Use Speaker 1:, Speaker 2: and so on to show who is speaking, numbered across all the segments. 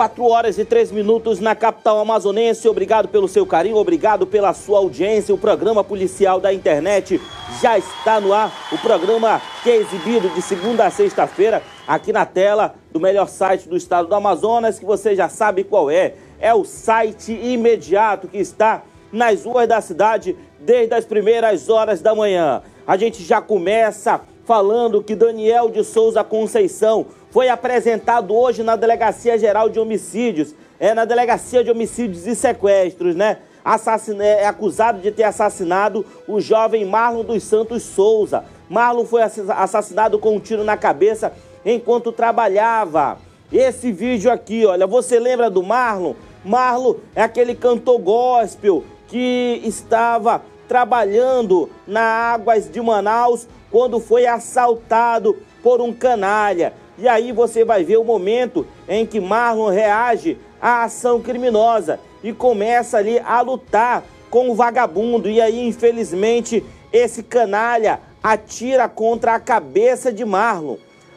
Speaker 1: 4 horas e 3 minutos na capital amazonense. Obrigado pelo seu carinho, obrigado pela sua audiência. O programa policial da internet já está no ar. O programa que é exibido de segunda a sexta-feira aqui na tela do melhor site do estado do Amazonas, que você já sabe qual é. É o site imediato que está nas ruas da cidade desde as primeiras horas da manhã. A gente já começa falando que Daniel de Souza Conceição foi apresentado hoje na Delegacia Geral de Homicídios, é na Delegacia de Homicídios e Sequestros, né? Assassina, é acusado de ter assassinado o jovem Marlon dos Santos Souza. Marlon foi assassinado com um tiro na cabeça enquanto trabalhava. Esse vídeo aqui, olha, você lembra do Marlon? Marlon é aquele cantor gospel que estava trabalhando na Águas de Manaus quando foi assaltado por um canalha. E aí você vai ver o momento em que Marlon reage à ação criminosa e começa ali a lutar com o vagabundo. E aí, infelizmente, esse canalha atira contra a cabeça de Marlon.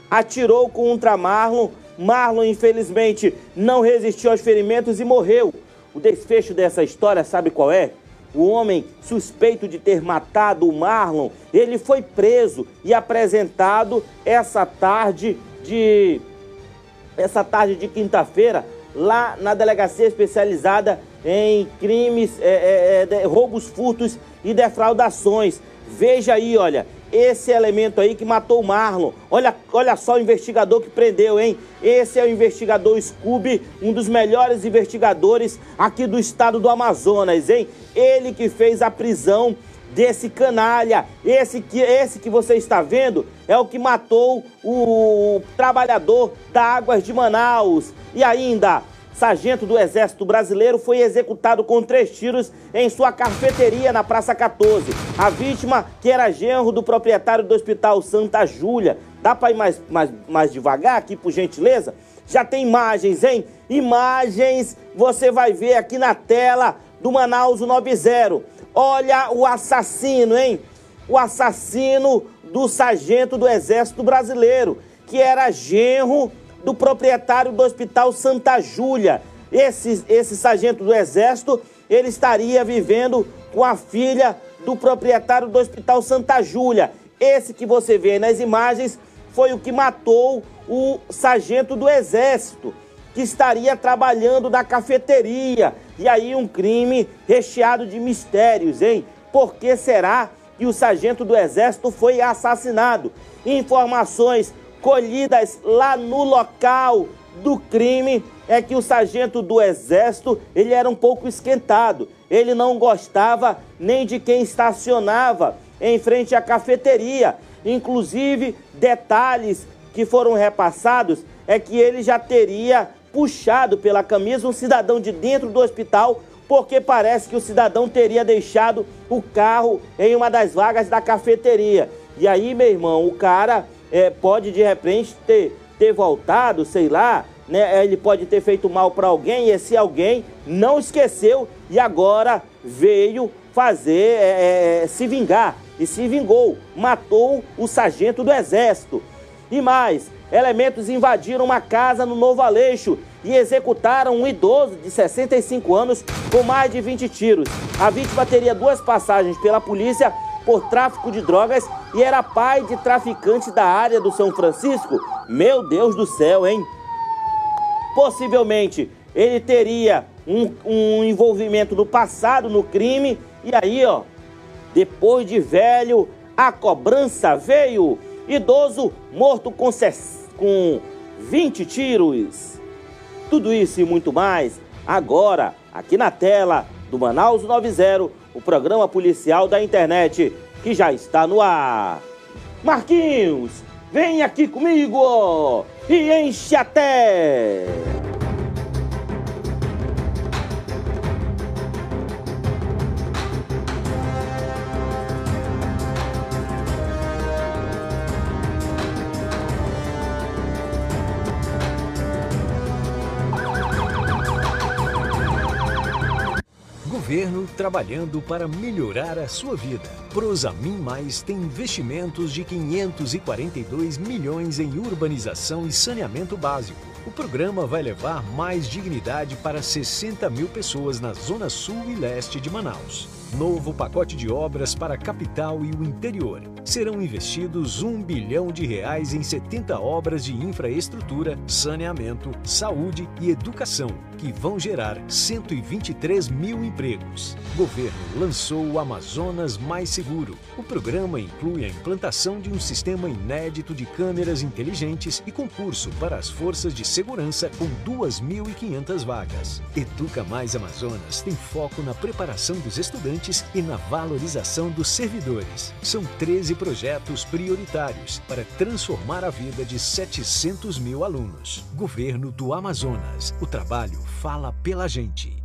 Speaker 1: Atirou contra Marlon. Marlon, infelizmente, não resistiu aos ferimentos e morreu. O desfecho dessa história, sabe qual é? O homem suspeito de ter matado o Marlon, ele foi preso e apresentado essa tarde de essa tarde de quinta-feira lá na delegacia especializada em crimes, é, é, é, roubos, furtos e defraudações. Veja aí, olha, esse elemento aí que matou o Marlon. Olha, olha só o investigador que prendeu, hein? Esse é o investigador Scooby, um dos melhores investigadores aqui do estado do Amazonas, hein? Ele que fez a prisão desse canalha. Esse que, esse que você está vendo é o que matou o trabalhador da Águas de Manaus. E ainda, sargento do Exército Brasileiro foi executado com três tiros em sua cafeteria na Praça 14. A vítima, que era genro do proprietário do Hospital Santa Júlia. Dá para ir mais, mais, mais devagar aqui, por gentileza? Já tem imagens, hein? Imagens você vai ver aqui na tela do Manaus 90. Olha o assassino, hein? O assassino do sargento do Exército Brasileiro, que era genro do proprietário do Hospital Santa Júlia. Esse, esse sargento do Exército, ele estaria vivendo com a filha do proprietário do Hospital Santa Júlia. Esse que você vê nas imagens foi o que matou o sargento do Exército que estaria trabalhando na cafeteria. E aí um crime recheado de mistérios, hein? Por que será que o sargento do exército foi assassinado? Informações colhidas lá no local do crime é que o sargento do exército, ele era um pouco esquentado. Ele não gostava nem de quem estacionava em frente à cafeteria. Inclusive, detalhes que foram repassados é que ele já teria puxado pela camisa um cidadão de dentro do hospital, porque parece que o cidadão teria deixado o carro em uma das vagas da cafeteria. E aí, meu irmão, o cara é, pode de repente ter, ter voltado, sei lá, né? Ele pode ter feito mal para alguém e esse alguém não esqueceu e agora veio fazer é, é, se vingar e se vingou, matou o sargento do exército. E mais, elementos invadiram uma casa no Novo Aleixo e executaram um idoso de 65 anos com mais de 20 tiros. A vítima teria duas passagens pela polícia por tráfico de drogas e era pai de traficante da área do São Francisco. Meu Deus do céu, hein? Possivelmente ele teria um, um envolvimento no passado no crime e aí, ó, depois de velho, a cobrança veio. Idoso morto com, com 20 tiros. Tudo isso e muito mais agora aqui na tela do Manaus 90, o programa policial da internet que já está no ar. Marquinhos, vem aqui comigo e enche até!
Speaker 2: Governo trabalhando para melhorar a sua vida. Prosamin Mais tem investimentos de 542 milhões em urbanização e saneamento básico O programa vai levar mais dignidade para 60 mil pessoas na Zona Sul e Leste de Manaus. Novo pacote de obras para a capital e o interior. Serão investidos um bilhão de reais em 70 obras de infraestrutura, saneamento, saúde e educação, que vão gerar 123 mil empregos. Governo lançou o Amazonas Mais Seguro. O programa inclui a implantação de um sistema inédito de câmeras inteligentes e concurso para as forças de segurança com 2.500 vagas. Educa Mais Amazonas tem foco na preparação dos estudantes e na valorização dos servidores. São 13 projetos prioritários para transformar a vida de 700 mil alunos. Governo do Amazonas. O trabalho fala pela gente.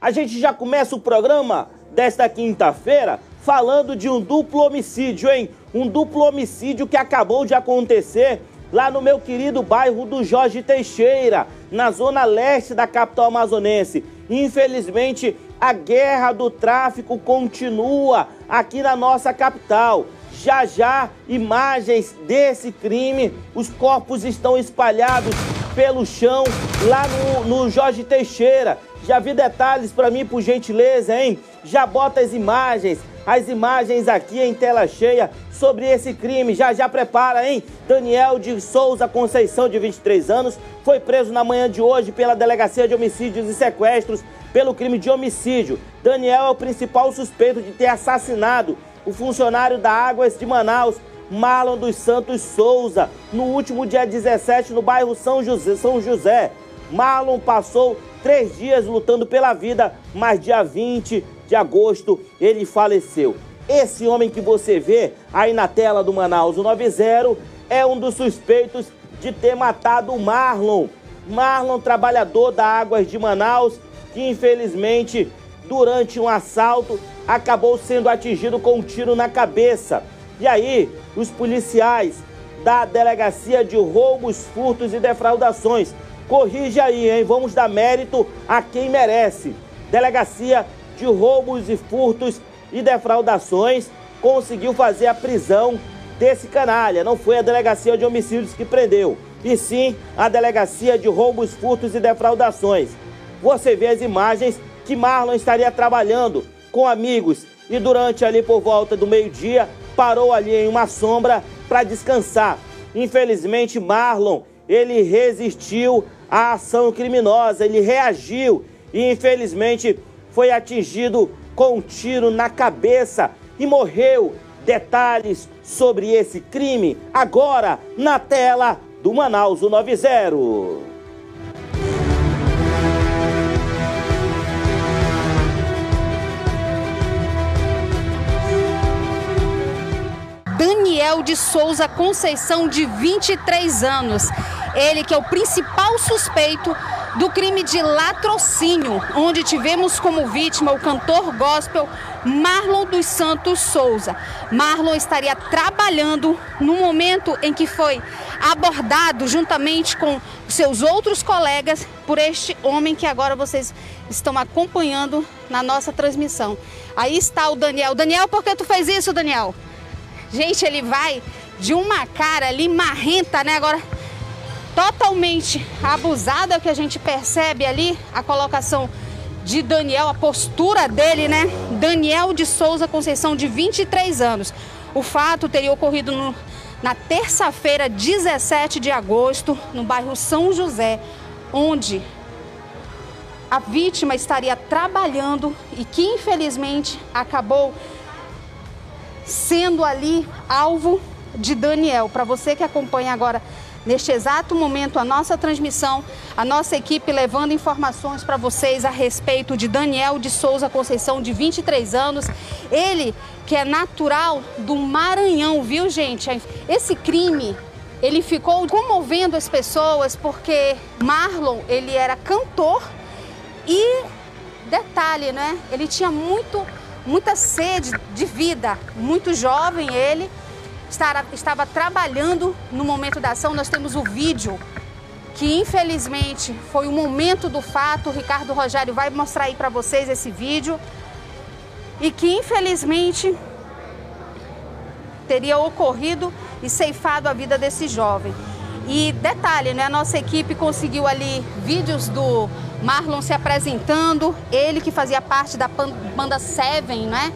Speaker 1: A gente já começa o programa desta quinta-feira falando de um duplo homicídio, hein? Um duplo homicídio que acabou de acontecer lá no meu querido bairro do Jorge Teixeira, na zona leste da capital amazonense. Infelizmente, a guerra do tráfico continua aqui na nossa capital. Já já, imagens desse crime, os corpos estão espalhados pelo chão lá no, no Jorge Teixeira. Já vi detalhes para mim, por gentileza, hein? Já bota as imagens, as imagens aqui em tela cheia sobre esse crime. Já já prepara, hein? Daniel de Souza Conceição, de 23 anos, foi preso na manhã de hoje pela Delegacia de Homicídios e Sequestros pelo crime de homicídio. Daniel é o principal suspeito de ter assassinado o funcionário da Águas de Manaus, Marlon dos Santos Souza, no último dia 17 no bairro São José. São José. Marlon passou três dias lutando pela vida, mas dia 20 de agosto ele faleceu. Esse homem que você vê aí na tela do Manaus 90 é um dos suspeitos de ter matado o Marlon. Marlon, trabalhador da Águas de Manaus, que infelizmente, durante um assalto, acabou sendo atingido com um tiro na cabeça. E aí, os policiais da Delegacia de Roubos, Furtos e Defraudações, corrige aí, hein? Vamos dar mérito a quem merece. Delegacia de Roubos e Furtos e Defraudações conseguiu fazer a prisão desse canalha. Não foi a Delegacia de Homicídios que prendeu, e sim a Delegacia de Roubos, Furtos e Defraudações você vê as imagens que Marlon estaria trabalhando com amigos e durante ali por volta do meio-dia parou ali em uma sombra para descansar. Infelizmente, Marlon, ele resistiu à ação criminosa, ele reagiu e infelizmente foi atingido com um tiro na cabeça e morreu. Detalhes sobre esse crime agora na tela do Manaus 90.
Speaker 3: Daniel de Souza Conceição, de 23 anos. Ele que é o principal suspeito do crime de latrocínio, onde tivemos como vítima o cantor gospel Marlon dos Santos Souza. Marlon estaria trabalhando no momento em que foi abordado juntamente com seus outros colegas por este homem que agora vocês estão acompanhando na nossa transmissão. Aí está o Daniel. Daniel, por que tu fez isso, Daniel? Gente, ele vai de uma cara ali marrenta, né? Agora, totalmente abusada, é que a gente percebe ali, a colocação de Daniel, a postura dele, né? Daniel de Souza Conceição, de 23 anos. O fato teria ocorrido no, na terça-feira, 17 de agosto, no bairro São José, onde a vítima estaria trabalhando e que infelizmente acabou sendo ali alvo de Daniel. Para você que acompanha agora neste exato momento a nossa transmissão, a nossa equipe levando informações para vocês a respeito de Daniel de Souza Conceição, de 23 anos. Ele que é natural do Maranhão, viu gente? Esse crime ele ficou comovendo as pessoas porque Marlon ele era cantor e detalhe, né? Ele tinha muito muita sede de vida, muito jovem ele, estava trabalhando no momento da ação. Nós temos o vídeo que infelizmente foi o momento do fato. O Ricardo Rogério vai mostrar aí para vocês esse vídeo. E que infelizmente teria ocorrido e ceifado a vida desse jovem. E detalhe, né? A nossa equipe conseguiu ali vídeos do Marlon se apresentando, ele que fazia parte da banda Seven, né?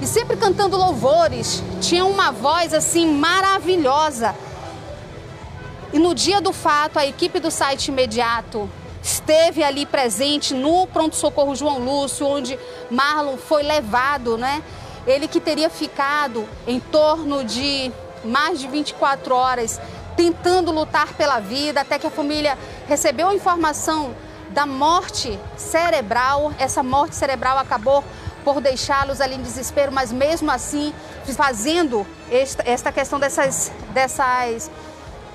Speaker 3: E sempre cantando louvores, tinha uma voz assim maravilhosa. E no dia do fato, a equipe do site imediato esteve ali presente no pronto-socorro João Lúcio, onde Marlon foi levado, né? Ele que teria ficado em torno de mais de 24 horas tentando lutar pela vida, até que a família recebeu a informação da morte cerebral. Essa morte cerebral acabou por deixá-los ali em desespero, mas mesmo assim fazendo esta, esta questão dessas, dessas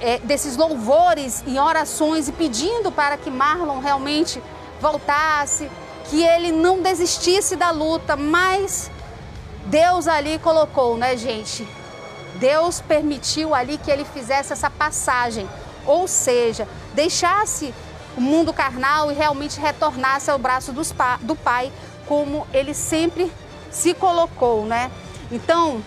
Speaker 3: é, desses louvores e orações e pedindo para que Marlon realmente voltasse, que ele não desistisse da luta, mas Deus ali colocou, né, gente? Deus permitiu ali que ele fizesse essa passagem, ou seja, deixasse o mundo carnal e realmente retornasse ao braço do Pai, como ele sempre se colocou, né? Então,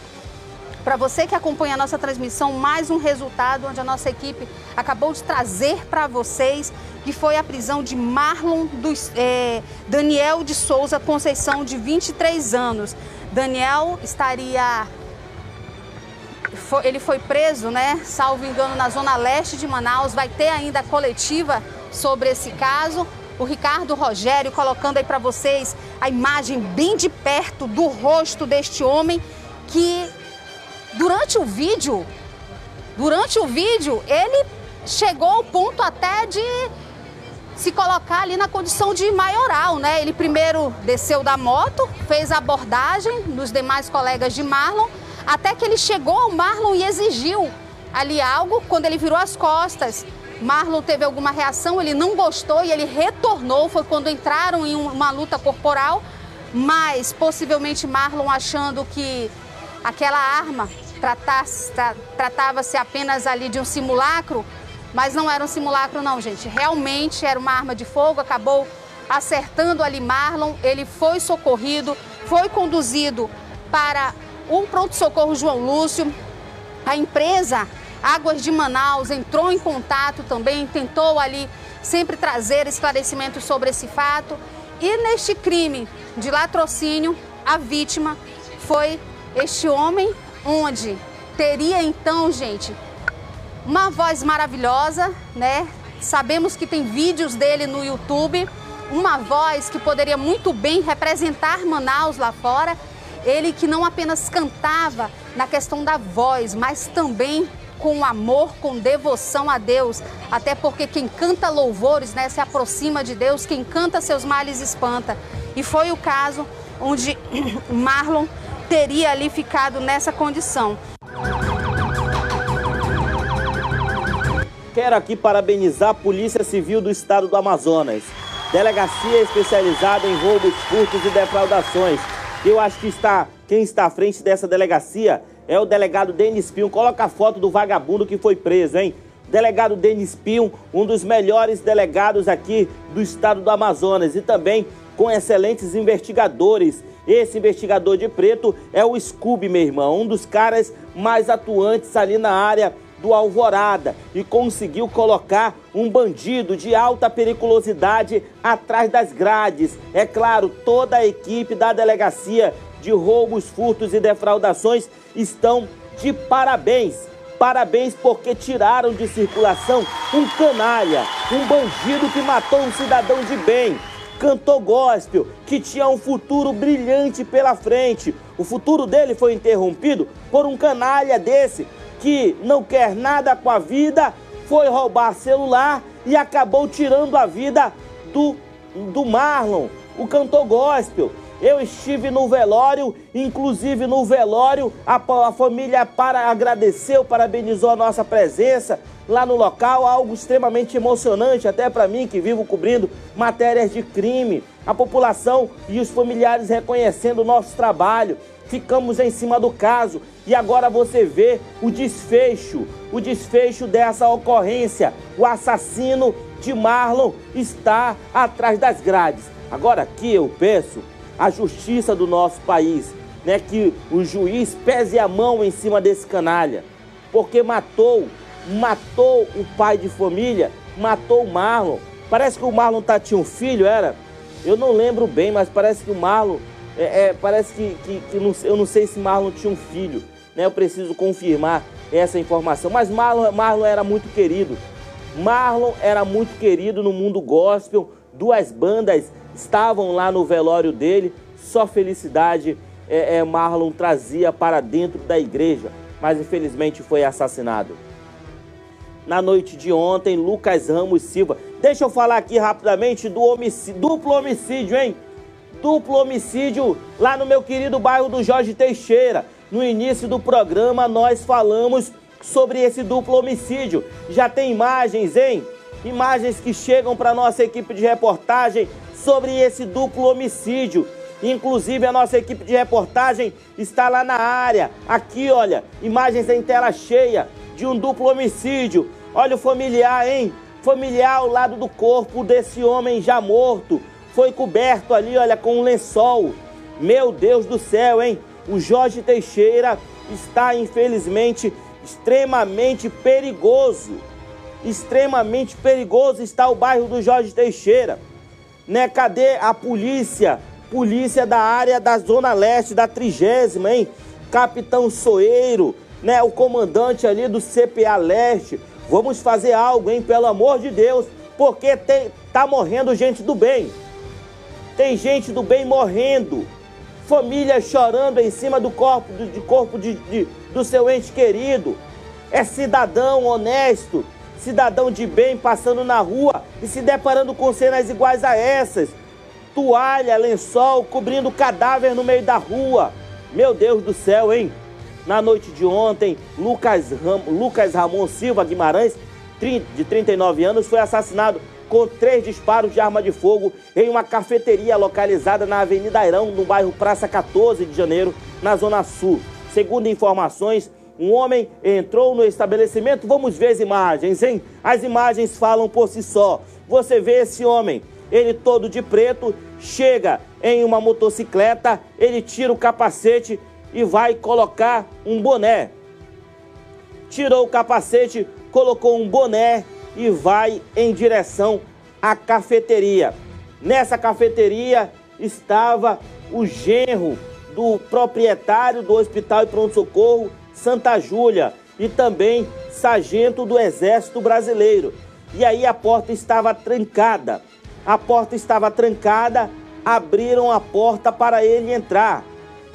Speaker 3: para você que acompanha a nossa transmissão, mais um resultado onde a nossa equipe acabou de trazer para vocês, que foi a prisão de Marlon dos, é, Daniel de Souza Conceição, de 23 anos. Daniel estaria ele foi preso, né? Salvo engano, na zona leste de Manaus. Vai ter ainda coletiva sobre esse caso. O Ricardo Rogério colocando aí para vocês a imagem bem de perto do rosto deste homem que durante o vídeo, durante o vídeo, ele chegou ao ponto até de se colocar ali na condição de maioral, né? Ele primeiro desceu da moto, fez a abordagem dos demais colegas de Marlon, até que ele chegou ao Marlon e exigiu ali algo. Quando ele virou as costas, Marlon teve alguma reação, ele não gostou e ele retornou. Foi quando entraram em uma luta corporal, mas possivelmente Marlon achando que aquela arma tratava-se apenas ali de um simulacro, mas não era um simulacro não, gente. Realmente era uma arma de fogo, acabou acertando ali Marlon, ele foi socorrido, foi conduzido para o pronto-socorro João Lúcio. A empresa Águas de Manaus entrou em contato também, tentou ali sempre trazer esclarecimentos sobre esse fato. E neste crime de latrocínio, a vítima foi este homem, onde teria então, gente, uma voz maravilhosa, né? Sabemos que tem vídeos dele no YouTube, uma voz que poderia muito bem representar Manaus lá fora. Ele que não apenas cantava na questão da voz, mas também com amor, com devoção a Deus. Até porque quem canta louvores, né, se aproxima de Deus, quem canta seus males espanta. E foi o caso onde Marlon teria ali ficado nessa condição.
Speaker 1: Quero aqui parabenizar a Polícia Civil do Estado do Amazonas, delegacia especializada em roubos, furtos e defraudações. Eu acho que está quem está à frente dessa delegacia é o delegado Denis Pinho. Coloca a foto do vagabundo que foi preso, hein? Delegado Denis Pinho, um dos melhores delegados aqui do estado do Amazonas e também com excelentes investigadores. Esse investigador de preto é o Scooby, meu irmão, um dos caras mais atuantes ali na área do Alvorada e conseguiu colocar um bandido de alta periculosidade atrás das grades. É claro, toda a equipe da delegacia de roubos, furtos e defraudações estão de parabéns. Parabéns porque tiraram de circulação um canalha, um bandido que matou um cidadão de bem, cantor gospel, que tinha um futuro brilhante pela frente. O futuro dele foi interrompido por um canalha desse que não quer nada com a vida, foi roubar celular e acabou tirando a vida do, do Marlon, o cantor gospel. Eu estive no velório, inclusive no velório, a, a família para agradeceu, parabenizou a nossa presença lá no local, algo extremamente emocionante até para mim que vivo cobrindo matérias de crime. A população e os familiares reconhecendo o nosso trabalho. Ficamos em cima do caso e agora você vê o desfecho, o desfecho dessa ocorrência. O assassino de Marlon está atrás das grades. Agora aqui eu peço a justiça do nosso país, né, que o juiz pese a mão em cima desse canalha, porque matou matou o pai de família, matou o Marlon. Parece que o Marlon tá, tinha um filho, era? Eu não lembro bem, mas parece que o Marlon. É, é, parece que, que, que não, eu não sei se Marlon tinha um filho, né? Eu preciso confirmar essa informação. Mas Marlon, Marlon era muito querido. Marlon era muito querido no mundo gospel. Duas bandas estavam lá no velório dele. Só felicidade é, é, Marlon trazia para dentro da igreja. Mas infelizmente foi assassinado. Na noite de ontem, Lucas Ramos Silva. Deixa eu falar aqui rapidamente do homicídio, duplo homicídio, hein? Duplo homicídio lá no meu querido bairro do Jorge Teixeira. No início do programa, nós falamos sobre esse duplo homicídio. Já tem imagens, hein? Imagens que chegam para nossa equipe de reportagem sobre esse duplo homicídio. Inclusive, a nossa equipe de reportagem está lá na área. Aqui, olha, imagens em tela cheia de um duplo homicídio. Olha o familiar, hein? Familiar ao lado do corpo desse homem já morto. Foi coberto ali, olha, com um lençol. Meu Deus do céu, hein? O Jorge Teixeira está, infelizmente, extremamente perigoso. Extremamente perigoso está o bairro do Jorge Teixeira. Né? Cadê a polícia? Polícia da área da Zona Leste, da trigésima, hein? Capitão Soeiro, né? O comandante ali do CPA Leste. Vamos fazer algo, hein? Pelo amor de Deus. Porque tem, tá morrendo gente do bem. Tem gente do bem morrendo família chorando em cima do corpo, do, corpo de, de, do seu ente querido. É cidadão honesto, cidadão de bem passando na rua e se deparando com cenas iguais a essas. Toalha, lençol, cobrindo cadáver no meio da rua. Meu Deus do céu, hein? Na noite de ontem, Lucas, Ram, Lucas Ramon Silva Guimarães, de 39 anos, foi assassinado com três disparos de arma de fogo em uma cafeteria localizada na Avenida Airão, no bairro Praça 14 de Janeiro, na Zona Sul. Segundo informações, um homem entrou no estabelecimento. Vamos ver as imagens, hein? As imagens falam por si só. Você vê esse homem, ele todo de preto, chega em uma motocicleta, ele tira o capacete e vai colocar um boné. Tirou o capacete, colocou um boné e vai em direção à cafeteria. Nessa cafeteria estava o genro do proprietário do Hospital e Pronto-Socorro Santa Júlia e também sargento do Exército Brasileiro. E aí a porta estava trancada. A porta estava trancada, abriram a porta para ele entrar.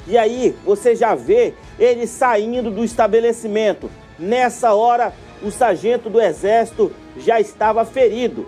Speaker 1: E aí você já vê ele saindo do estabelecimento. Nessa hora, o sargento do Exército já estava ferido.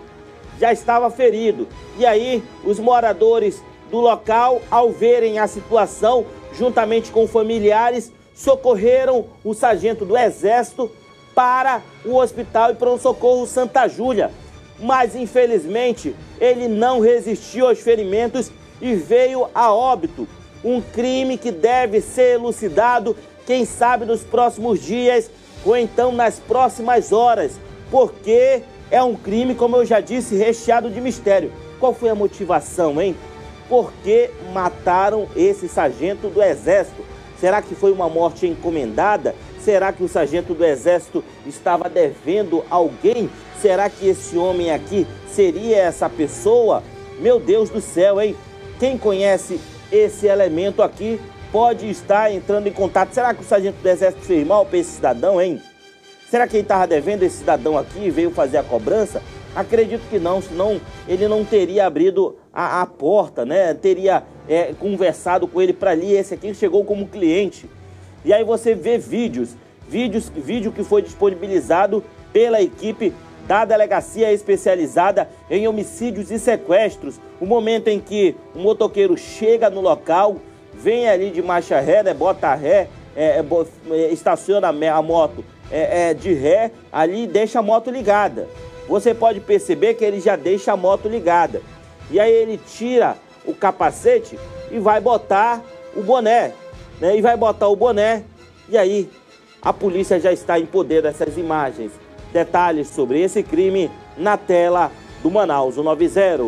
Speaker 1: Já estava ferido. E aí, os moradores do local, ao verem a situação, juntamente com familiares, socorreram o sargento do Exército para o Hospital e Pronto-Socorro Santa Júlia. Mas, infelizmente, ele não resistiu aos ferimentos e veio a óbito. Um crime que deve ser elucidado, quem sabe, nos próximos dias ou então nas próximas horas porque é um crime, como eu já disse, recheado de mistério. Qual foi a motivação, hein? Por que mataram esse sargento do Exército? Será que foi uma morte encomendada? Será que o sargento do Exército estava devendo alguém? Será que esse homem aqui seria essa pessoa? Meu Deus do céu, hein? Quem conhece esse elemento aqui pode estar entrando em contato. Será que o sargento do Exército fez mal para esse cidadão, hein? Será que ele estava devendo esse cidadão aqui e veio fazer a cobrança? Acredito que não, senão ele não teria abrido a, a porta, né? Teria é, conversado com ele para ali. Esse aqui chegou como cliente. E aí você vê vídeos, vídeos, vídeo que foi disponibilizado pela equipe da delegacia especializada em homicídios e sequestros. O momento em que o motoqueiro chega no local, vem ali de marcha ré, né? Bota ré, é, é, estaciona a moto é, é, de ré ali e deixa a moto ligada. Você pode perceber que ele já deixa a moto ligada. E aí ele tira o capacete e vai botar o boné. Né? E vai botar o boné. E aí a polícia já está em poder dessas imagens. Detalhes sobre esse crime na tela do Manaus 90.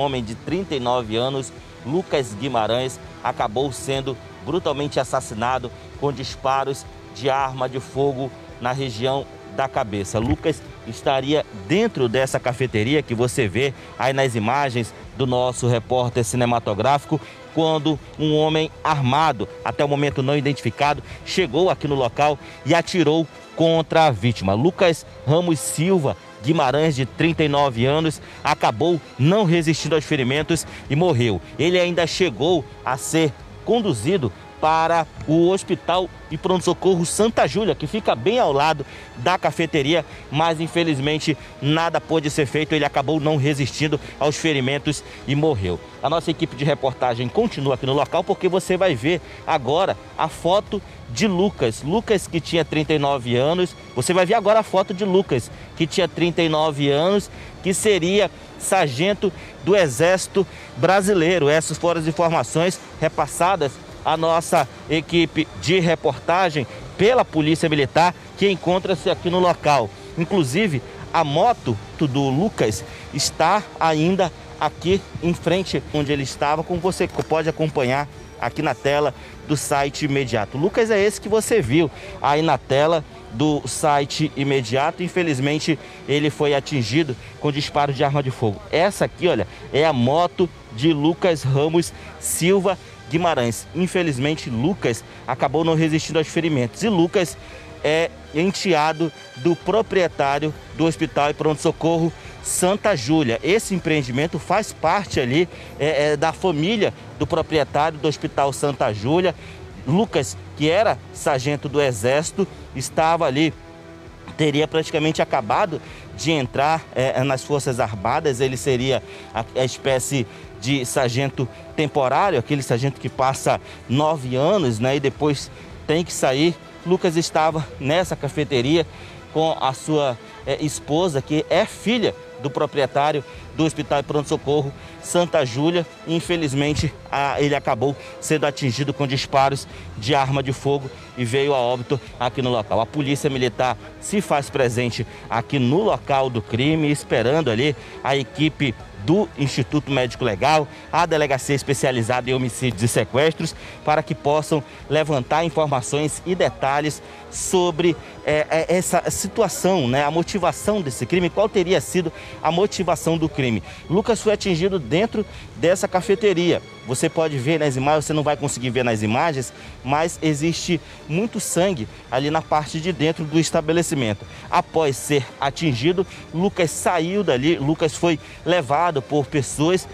Speaker 1: Homem de 39 anos, Lucas Guimarães, acabou sendo brutalmente assassinado com disparos de arma de fogo na região da cabeça. Lucas estaria dentro dessa cafeteria que você vê aí nas imagens do nosso repórter cinematográfico quando um homem armado, até o momento não identificado, chegou aqui no local e atirou contra a vítima. Lucas Ramos Silva Guimarães, de 39 anos, acabou não resistindo aos ferimentos e morreu. Ele ainda chegou a ser conduzido para o Hospital e Pronto-Socorro Santa Júlia, que fica bem ao lado da cafeteria, mas infelizmente nada pôde ser feito, ele acabou não resistindo aos ferimentos e morreu. A nossa equipe de reportagem continua aqui no local porque você vai ver agora a foto de Lucas. Lucas que tinha 39 anos, você vai ver agora a foto de Lucas, que tinha 39 anos, que seria sargento do Exército Brasileiro. Essas foram as informações repassadas a nossa equipe de reportagem pela Polícia Militar que encontra-se aqui no local. Inclusive, a moto do Lucas está ainda aqui em frente onde ele estava, como você pode acompanhar aqui na tela do site imediato. Lucas é esse que você viu aí na tela do site imediato. Infelizmente, ele foi atingido com disparo de arma de fogo. Essa aqui, olha, é a moto de Lucas Ramos Silva Guimarães. Infelizmente, Lucas acabou não resistindo aos ferimentos. E Lucas é enteado do proprietário do Hospital e Pronto Socorro Santa Júlia. Esse empreendimento faz parte ali é, é, da família do proprietário do Hospital Santa Júlia. Lucas, que era sargento do Exército, estava ali, teria praticamente acabado de entrar é, nas Forças Armadas, ele seria a, a espécie de sargento temporário, aquele sargento que passa nove anos né, e depois tem que sair. Lucas estava nessa cafeteria com a sua é, esposa, que é filha do proprietário do Hospital de Pronto Socorro Santa Júlia. Infelizmente, a, ele acabou sendo atingido com disparos de arma de fogo e veio a óbito aqui no local. A Polícia Militar se faz presente aqui no local do crime, esperando ali a equipe do Instituto Médico Legal, a Delegacia Especializada em Homicídios e Sequestros, para que possam levantar informações e detalhes sobre é, é, essa situação, né, a motivação desse crime, qual teria sido a motivação do crime. Lucas foi atingido dentro dessa cafeteria. Você pode ver nas imagens, você não vai conseguir ver nas imagens, mas existe muito sangue ali na parte de dentro do estabelecimento. Após ser atingido, Lucas saiu dali, Lucas foi levado por pessoas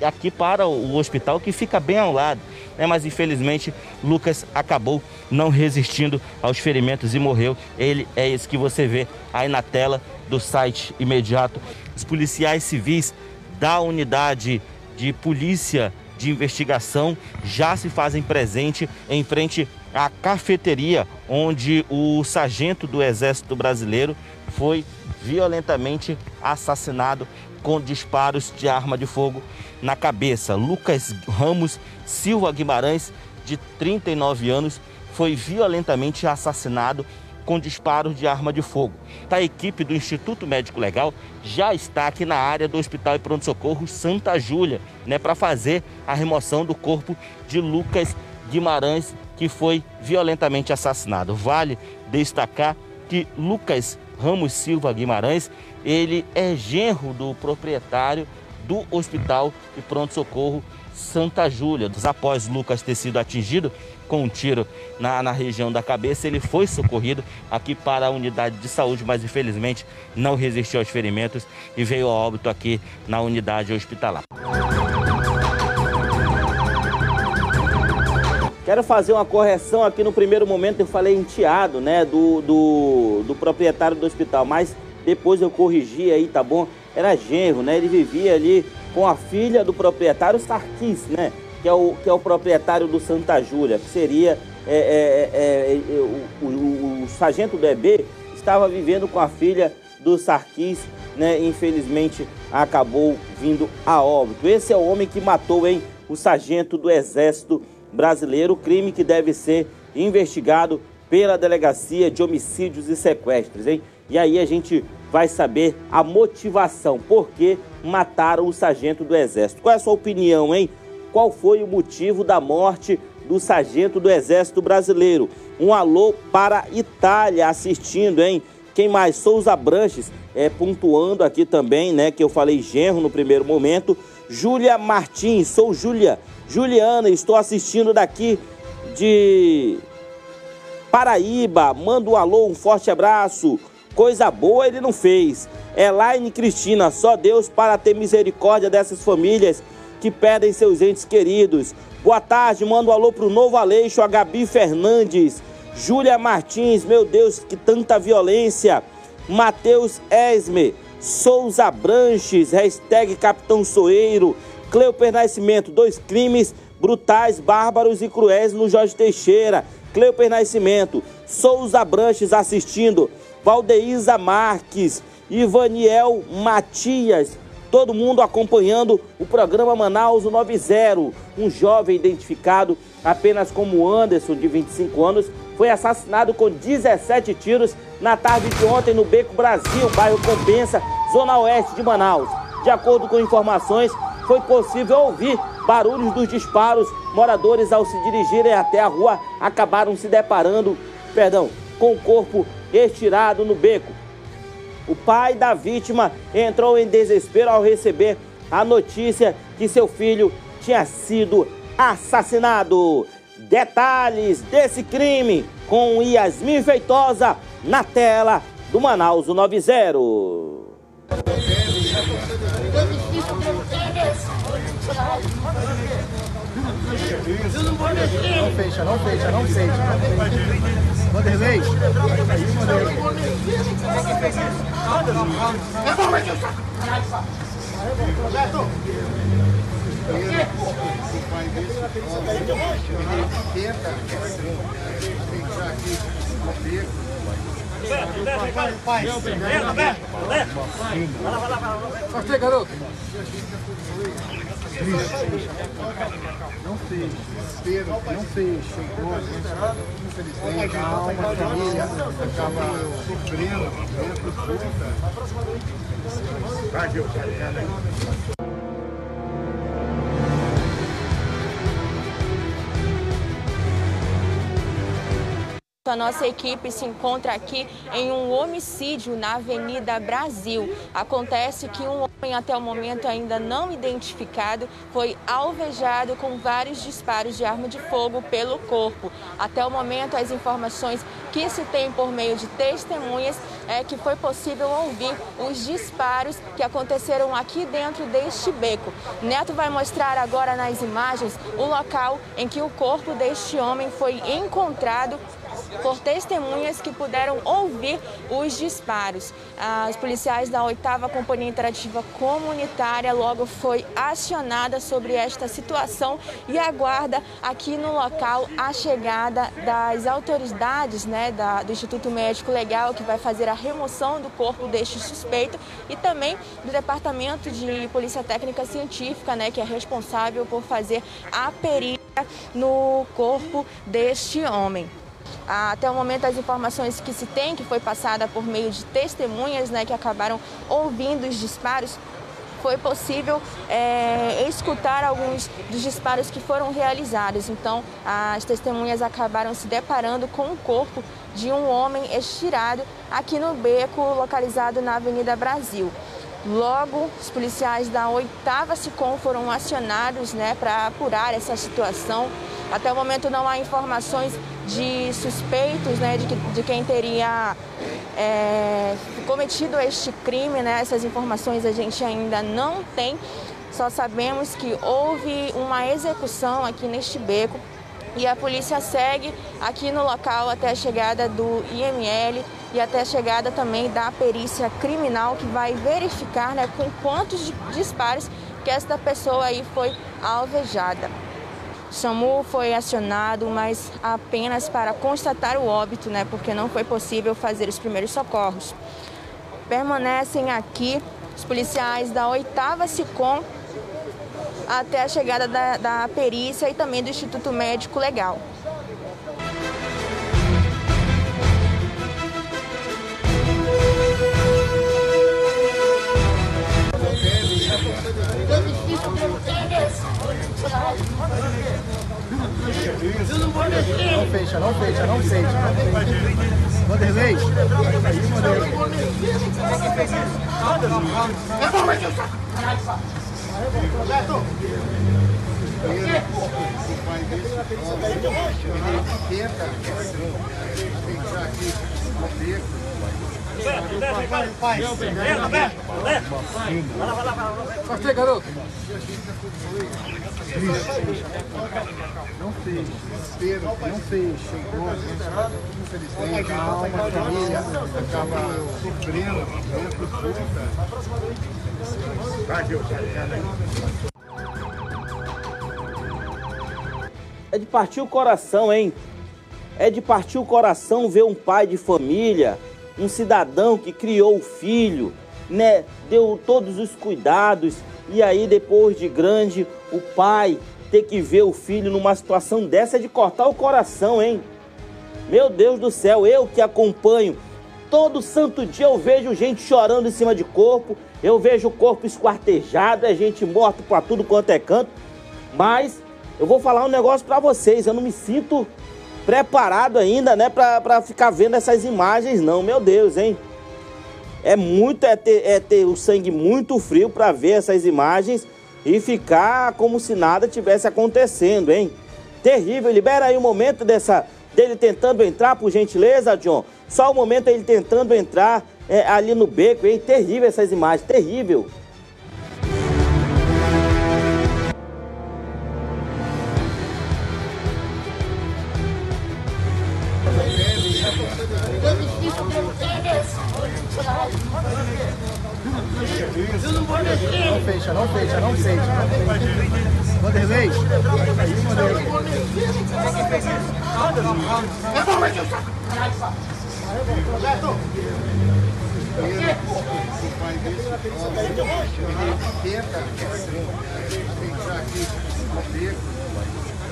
Speaker 1: aqui para o hospital que fica bem ao lado. Né? Mas infelizmente Lucas acabou não resistindo aos ferimentos e morreu. Ele é esse que você vê aí na tela do site imediato. Os policiais civis da unidade de polícia de investigação já se fazem presente em frente à cafeteria onde o sargento do Exército Brasileiro foi violentamente assassinado com disparos de arma de fogo na cabeça. Lucas Ramos Silva Guimarães, de 39 anos, foi violentamente assassinado com disparos de arma de fogo. A equipe do Instituto Médico Legal já está aqui na área do Hospital e Pronto Socorro Santa Júlia, né, para fazer a remoção do corpo de Lucas Guimarães, que foi violentamente assassinado. Vale destacar que Lucas Ramos Silva Guimarães, ele é genro do proprietário do Hospital e Pronto Socorro Santa Júlia. Após Lucas ter sido atingido com um tiro na, na região da cabeça, ele foi socorrido aqui para a unidade de saúde, mas infelizmente não resistiu aos ferimentos e veio a óbito aqui na unidade hospitalar. Quero fazer uma correção aqui no primeiro momento, eu falei enteado, né, do, do, do proprietário do hospital, mas depois eu corrigi aí, tá bom? Era genro, né, ele vivia ali com a filha do proprietário Sarkis, né, que é o, que é o proprietário do Santa Júlia, que seria é, é, é, é o, o, o, sargento do EB, estava vivendo com a filha do Sarkis, né, infelizmente acabou vindo a óbito. Esse é o homem que matou, hein, o sargento do Exército brasileiro, crime que deve ser investigado pela Delegacia de Homicídios e Sequestros, hein? E aí a gente vai saber a motivação, por que mataram o sargento do Exército. Qual é a sua opinião, hein? Qual foi o motivo da morte do sargento do Exército Brasileiro? Um alô para Itália assistindo, hein? Quem mais? Souza Branches, é, pontuando aqui também, né? Que eu falei genro no primeiro momento. Júlia Martins, sou Júlia. Juliana, estou assistindo daqui de Paraíba. Manda um alô, um forte abraço. Coisa boa ele não fez. Elaine Cristina, só Deus para ter misericórdia dessas famílias que perdem seus entes queridos. Boa tarde, manda um alô pro Novo Aleixo, a Gabi Fernandes. Júlia Martins, meu Deus, que tanta violência. Matheus Esme, Souza Branches, hashtag Capitão Soeiro. Cleuper Nascimento, dois crimes brutais, bárbaros e cruéis no Jorge Teixeira. Cleuper Nascimento, Souza Branches assistindo. Valdeísa Marques, Ivaniel Matias, todo mundo acompanhando o programa Manaus 90. Um jovem identificado apenas como Anderson, de 25 anos, foi assassinado com 17 tiros na tarde de ontem no Beco Brasil, bairro Compensa, zona oeste de Manaus. De acordo com informações, foi possível ouvir barulhos dos disparos. Moradores, ao se dirigirem até a rua, acabaram se deparando, perdão, com o corpo estirado no beco. O pai da vítima entrou em desespero ao receber a notícia que seu filho tinha sido assassinado. Detalhes desse crime com Yasmin Feitosa na tela do Manaus 90.
Speaker 4: Não fecha, não fecha, não fecha. Vanderlei? Roberto! Pai, pai. Gostei, garoto. Não fez, não fez, chegou, infelizmente, a família acaba sofrendo dentro de conta. Vai,
Speaker 5: A nossa equipe se encontra aqui em um homicídio na Avenida Brasil. Acontece que um homem, até o momento ainda não identificado, foi alvejado com vários disparos de arma de fogo pelo corpo. Até o momento, as informações que se tem por meio de testemunhas é que foi possível ouvir os disparos que aconteceram aqui dentro deste beco. Neto vai mostrar agora nas imagens o local em que o corpo deste homem foi encontrado por testemunhas que puderam ouvir os disparos. Os policiais da 8 Companhia Interativa Comunitária logo foi acionada sobre esta situação e aguarda aqui no local a chegada das autoridades né, da, do Instituto Médico Legal, que vai fazer a remoção do corpo deste suspeito e também do Departamento de Polícia Técnica Científica, né, que é responsável por fazer a perícia no corpo deste homem. Até o momento, as informações que se tem, que foi passada por meio de testemunhas né, que acabaram ouvindo os disparos, foi possível é, escutar alguns dos disparos que foram realizados. Então, as testemunhas acabaram se deparando com o corpo de um homem estirado aqui no beco localizado na Avenida Brasil. Logo, os policiais da 8 SICOM foram acionados né, para apurar essa situação. Até o momento não há informações de suspeitos né, de, de quem teria é, cometido este crime. Né? Essas informações a gente ainda não tem. Só sabemos que houve uma execução aqui neste beco e a polícia segue aqui no local até a chegada do IML e até a chegada também da perícia criminal que vai verificar né, com quantos disparos que esta pessoa aí foi alvejada. SAMU foi acionado, mas apenas para constatar o óbito, né, porque não foi possível fazer os primeiros socorros. Permanecem aqui os policiais da 8 SICOM até a chegada da, da perícia e também do Instituto Médico Legal.
Speaker 4: Não fecha, não fecha, não fecha. Vanderlei? Roberto! Tenta pensar aqui no beco. Pai, pai, Gostei, garoto. Não fez. Não fez. Infelizmente, uma família acaba sofrendo dentro
Speaker 1: É de partir o coração, hein? É de partir o coração ver um pai de família um cidadão que criou o filho, né, deu todos os cuidados. E aí depois de grande o pai ter que ver o filho numa situação dessa é de cortar o coração, hein? Meu Deus do céu, eu que acompanho. Todo santo dia eu vejo gente chorando em cima de corpo, eu vejo o corpo esquartejado, é gente morta para tudo quanto é canto, mas eu vou falar um negócio para vocês, eu não me sinto preparado ainda, né, para ficar vendo essas imagens, não, meu Deus, hein? É muito, é ter, é ter o sangue muito frio para ver essas imagens e ficar como se nada tivesse acontecendo, hein? Terrível, libera aí o momento dessa, dele tentando entrar, por gentileza, John. Só o momento ele tentando entrar é, ali no beco, hein? Terrível essas imagens, terrível.
Speaker 4: Não fecha, não fecha, não fecha. Vanderlei? Tenta no beco. Pai, pai,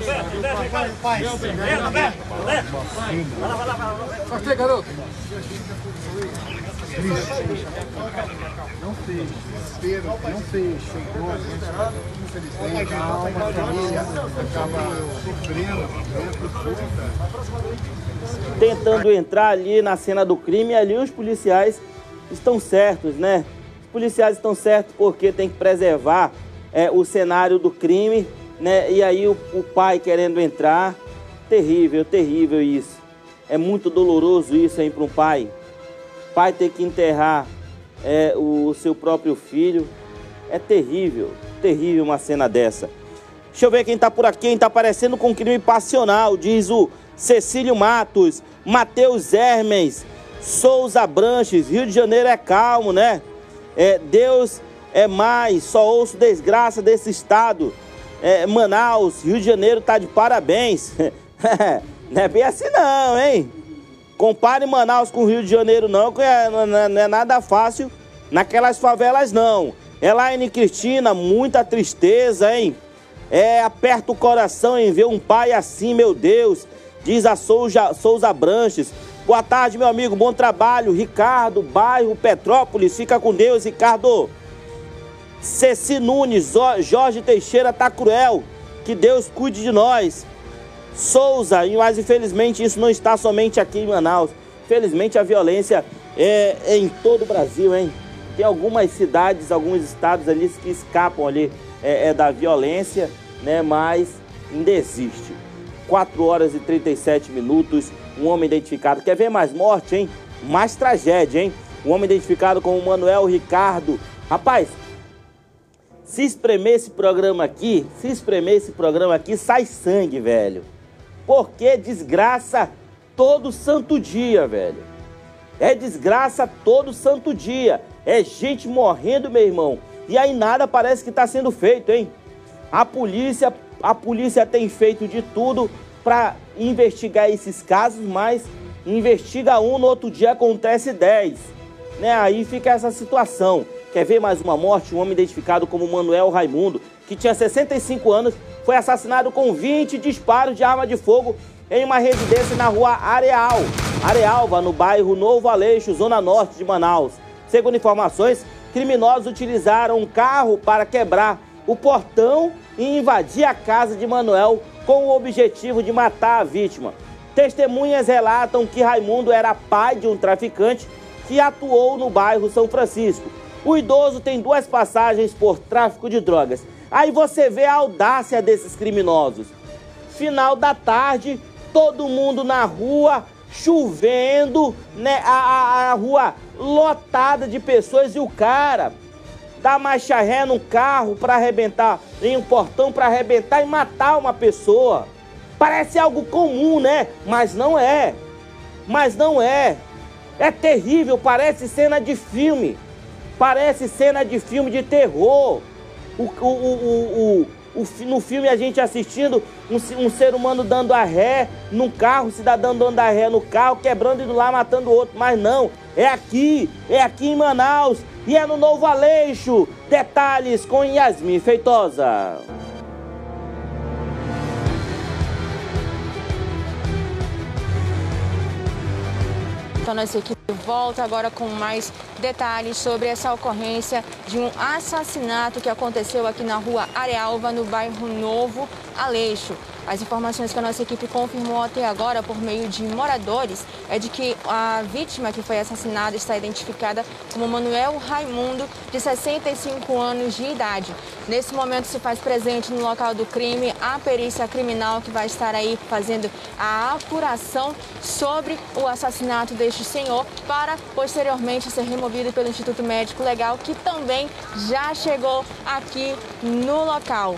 Speaker 4: Gostei, garoto. Não fez. Pedro, não fez. Chegou, infelizmente, uma família acaba sofrendo
Speaker 1: Tentando entrar ali na cena do crime, ali os policiais estão certos, né? Os policiais estão certos porque tem que preservar é, o cenário do crime, né? E aí o, o pai querendo entrar, terrível, terrível isso. É muito doloroso isso aí para um pai pai ter que enterrar é, o seu próprio filho. É terrível, terrível uma cena dessa. Deixa eu ver quem tá por aqui, quem tá aparecendo com crime passional, diz o Cecílio Matos, Matheus Hermes, Souza Branches, Rio de Janeiro é calmo, né? É, Deus é mais, só ouço desgraça desse estado. É, Manaus, Rio de Janeiro tá de parabéns. não é bem assim não, hein? Compare Manaus com Rio de Janeiro, não, que é, é, não é nada fácil naquelas favelas, não. Elaine Cristina, muita tristeza, hein? É, aperta o coração em ver um pai assim, meu Deus, diz a Souza, Souza Branches. Boa tarde, meu amigo, bom trabalho. Ricardo, bairro Petrópolis, fica com Deus, Ricardo. Ceci Nunes, Jorge Teixeira tá cruel. Que Deus cuide de nós. Souza, mas infelizmente isso não está somente aqui em Manaus. Felizmente a violência é, é, em todo o Brasil, hein? Tem algumas cidades, alguns estados ali que escapam ali é, é da violência, né? Mas ainda existe. 4 horas e 37 minutos, um homem identificado. Quer ver mais morte, hein? Mais tragédia, hein? Um homem identificado como Manuel Ricardo. Rapaz, se espremer esse programa aqui, se espremer esse programa aqui, sai sangue, velho. Porque desgraça todo santo dia, velho. É desgraça todo santo dia. É gente morrendo, meu irmão. E aí nada parece que está sendo feito, hein? A polícia, a polícia tem feito de tudo para investigar esses casos, mas investiga um, no outro dia acontece dez. Né? Aí fica essa situação. Quer ver mais uma morte? Um homem identificado como Manuel Raimundo, que tinha 65 anos, foi assassinado com 20 disparos de arma de fogo em uma residência na rua Areal, Arealva, no bairro Novo Aleixo, zona norte de Manaus. Segundo informações, criminosos utilizaram um carro para quebrar o portão e invadir a casa de Manuel com o objetivo de matar a vítima. Testemunhas relatam que Raimundo era pai de um traficante que atuou no bairro São Francisco. O idoso tem duas passagens por tráfico de drogas. Aí você vê a audácia desses criminosos. Final da tarde, todo mundo na rua, chovendo, né? A, a, a rua lotada de pessoas e o cara dá marcha ré no carro para arrebentar, em um portão para arrebentar e matar uma pessoa. Parece algo comum, né? Mas não é. Mas não é. É terrível, parece cena de filme. Parece cena de filme de terror. O, o, o, no filme a gente assistindo um, um, ser humano dando a ré num carro, cidadão dando a ré no carro, quebrando indo lá, matando o outro. Mas não, é aqui, é aqui em Manaus e é no Novo Aleixo. Detalhes com Yasmin Feitosa.
Speaker 5: Então, nossa equipe volta agora com mais detalhes sobre essa ocorrência de um assassinato que aconteceu aqui na rua Arealva, no bairro Novo Aleixo. As informações que a nossa equipe confirmou até agora por meio de moradores é de que a vítima que foi assassinada está identificada como Manuel Raimundo, de 65 anos de idade. Nesse momento se faz presente no local do crime a perícia criminal que vai estar aí fazendo a apuração sobre o assassinato deste senhor para posteriormente ser removido pelo Instituto Médico Legal que também já chegou aqui no local.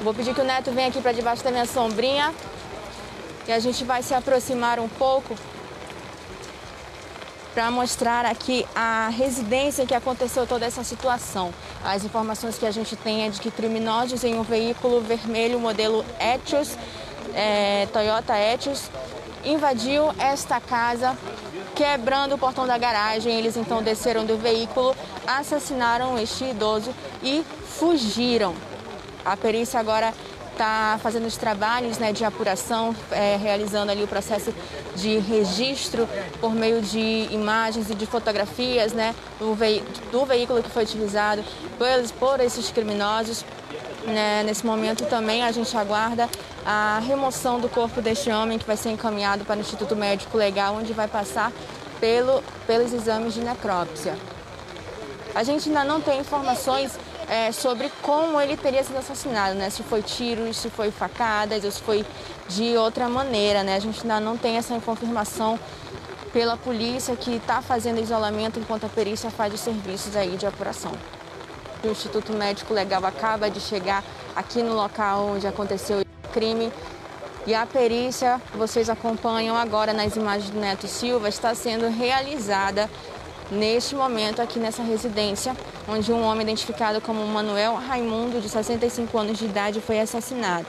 Speaker 5: Vou pedir que o Neto venha aqui para debaixo da minha sombrinha e a gente vai se aproximar um pouco para mostrar aqui a residência em que aconteceu toda essa situação. As informações que a gente tem é de que criminosos em um veículo vermelho modelo Etios, é, Toyota Etios, invadiu esta casa, quebrando o portão da garagem. Eles então desceram do veículo, assassinaram este idoso e fugiram. A perícia agora está fazendo os trabalhos né, de apuração, é, realizando ali o processo de registro por meio de imagens e de fotografias né, do, ve do veículo que foi utilizado por, por esses criminosos. Né, nesse momento também a gente aguarda a remoção do corpo deste homem que vai ser encaminhado para o Instituto Médico Legal, onde vai passar pelo, pelos exames de necrópsia. A gente ainda não tem informações é, sobre como ele teria sido assassinado, né? Se foi tiros, se foi facadas ou se foi de outra maneira, né? A gente ainda não tem essa confirmação pela polícia que está fazendo isolamento enquanto a perícia faz os serviços aí de apuração. O Instituto Médico Legal acaba de chegar aqui no local onde aconteceu o crime e a perícia, vocês acompanham agora nas imagens do Neto Silva, está sendo realizada neste momento aqui nessa residência, onde um homem identificado como Manuel Raimundo, de 65 anos de idade, foi assassinado.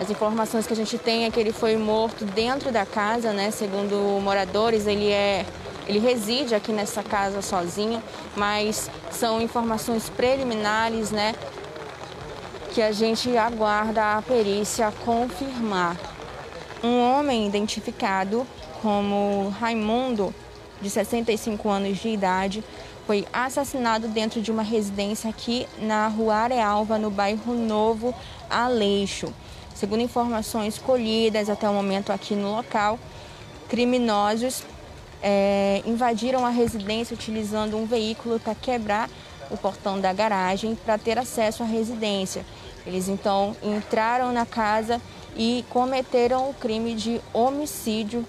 Speaker 5: As informações que a gente tem é que ele foi morto dentro da casa, né? Segundo moradores, ele é ele reside aqui nessa casa sozinho, mas são informações preliminares, né? Que a gente aguarda a perícia confirmar. Um homem identificado como Raimundo de 65 anos de idade, foi assassinado dentro de uma residência aqui na Rua Arealva, no bairro Novo Aleixo. Segundo informações colhidas até o momento aqui no local, criminosos é, invadiram a residência utilizando um veículo para quebrar o portão da garagem para ter acesso à residência. Eles então entraram na casa e cometeram o crime de homicídio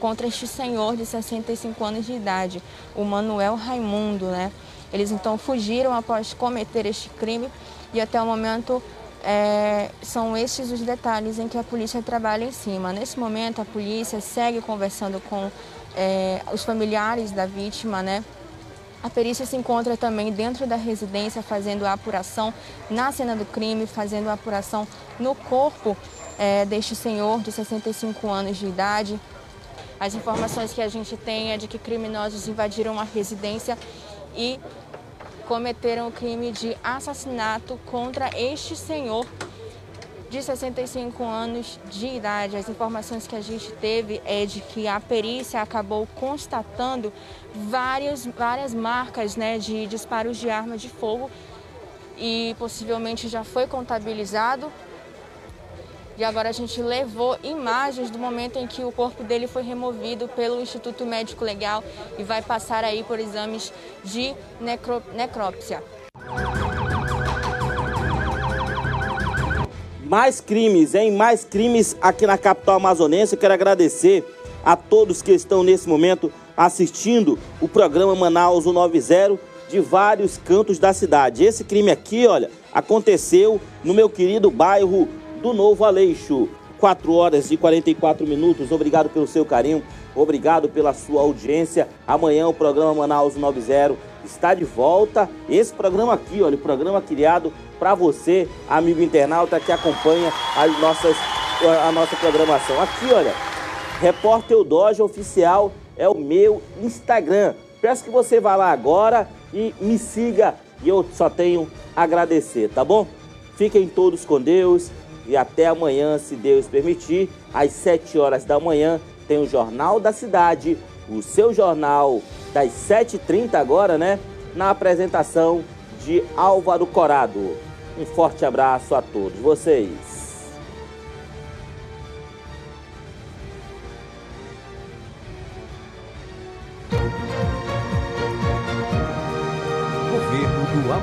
Speaker 5: contra este senhor de 65 anos de idade, o Manuel Raimundo, né? Eles então fugiram após cometer este crime e até o momento é, são estes os detalhes em que a polícia trabalha em cima. Nesse momento, a polícia segue conversando com é, os familiares da vítima, né? A perícia se encontra também dentro da residência, fazendo a apuração na cena do crime, fazendo a apuração no corpo é, deste senhor de 65 anos de idade, as informações que a gente tem é de que criminosos invadiram uma residência e cometeram o crime de assassinato contra este senhor de 65 anos de idade. As informações que a gente teve é de que a perícia acabou constatando várias, várias marcas né, de disparos de arma de fogo e possivelmente já foi contabilizado. E agora a gente levou imagens do momento em que o corpo dele foi removido pelo Instituto Médico Legal e vai passar aí por exames de necro, necrópsia.
Speaker 1: Mais crimes, hein? Mais crimes aqui na capital amazonense. Eu quero agradecer a todos que estão nesse momento assistindo o programa Manaus 190 de vários cantos da cidade. Esse crime aqui, olha, aconteceu no meu querido bairro do Novo Aleixo. 4 horas e 44 minutos. Obrigado pelo seu carinho, obrigado pela sua audiência. Amanhã o programa Manaus 90 está de volta. Esse programa aqui, olha, o programa criado para você, amigo internauta que acompanha as nossas, a nossa programação. Aqui, olha, Repórter Eudoja Oficial é o meu Instagram. Peço que você vá lá agora e me siga e eu só tenho a agradecer, tá bom? Fiquem todos com Deus e até amanhã, se Deus permitir, às 7 horas da manhã, tem o Jornal da Cidade, o seu jornal das 7h30 agora, né? Na apresentação de Álvaro Corado. Um forte abraço a todos vocês.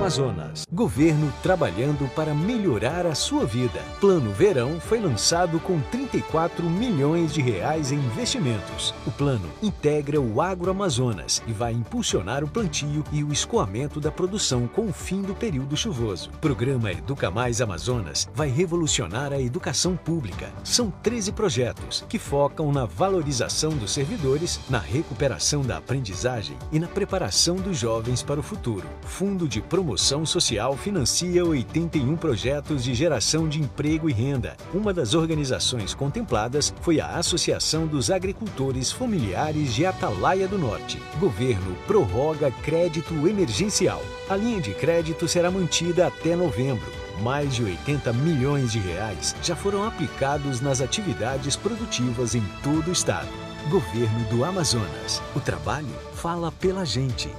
Speaker 2: Amazonas. Governo trabalhando para melhorar a sua vida. Plano Verão foi lançado com 34 milhões de reais em investimentos. O plano integra o agroamazonas e vai impulsionar o plantio e o escoamento da produção com o fim do período chuvoso. O programa Educa Mais Amazonas vai revolucionar a educação pública. São 13 projetos que focam na valorização dos servidores, na recuperação da aprendizagem e na preparação dos jovens para o futuro. Fundo de de Promoção Social financia 81 projetos de geração de emprego e renda. Uma das organizações contempladas foi a Associação dos Agricultores Familiares de Atalaia do Norte. Governo prorroga crédito emergencial. A linha de crédito será mantida até novembro. Mais de 80 milhões de reais já foram aplicados nas atividades produtivas em todo o estado. Governo do Amazonas. O trabalho fala pela gente.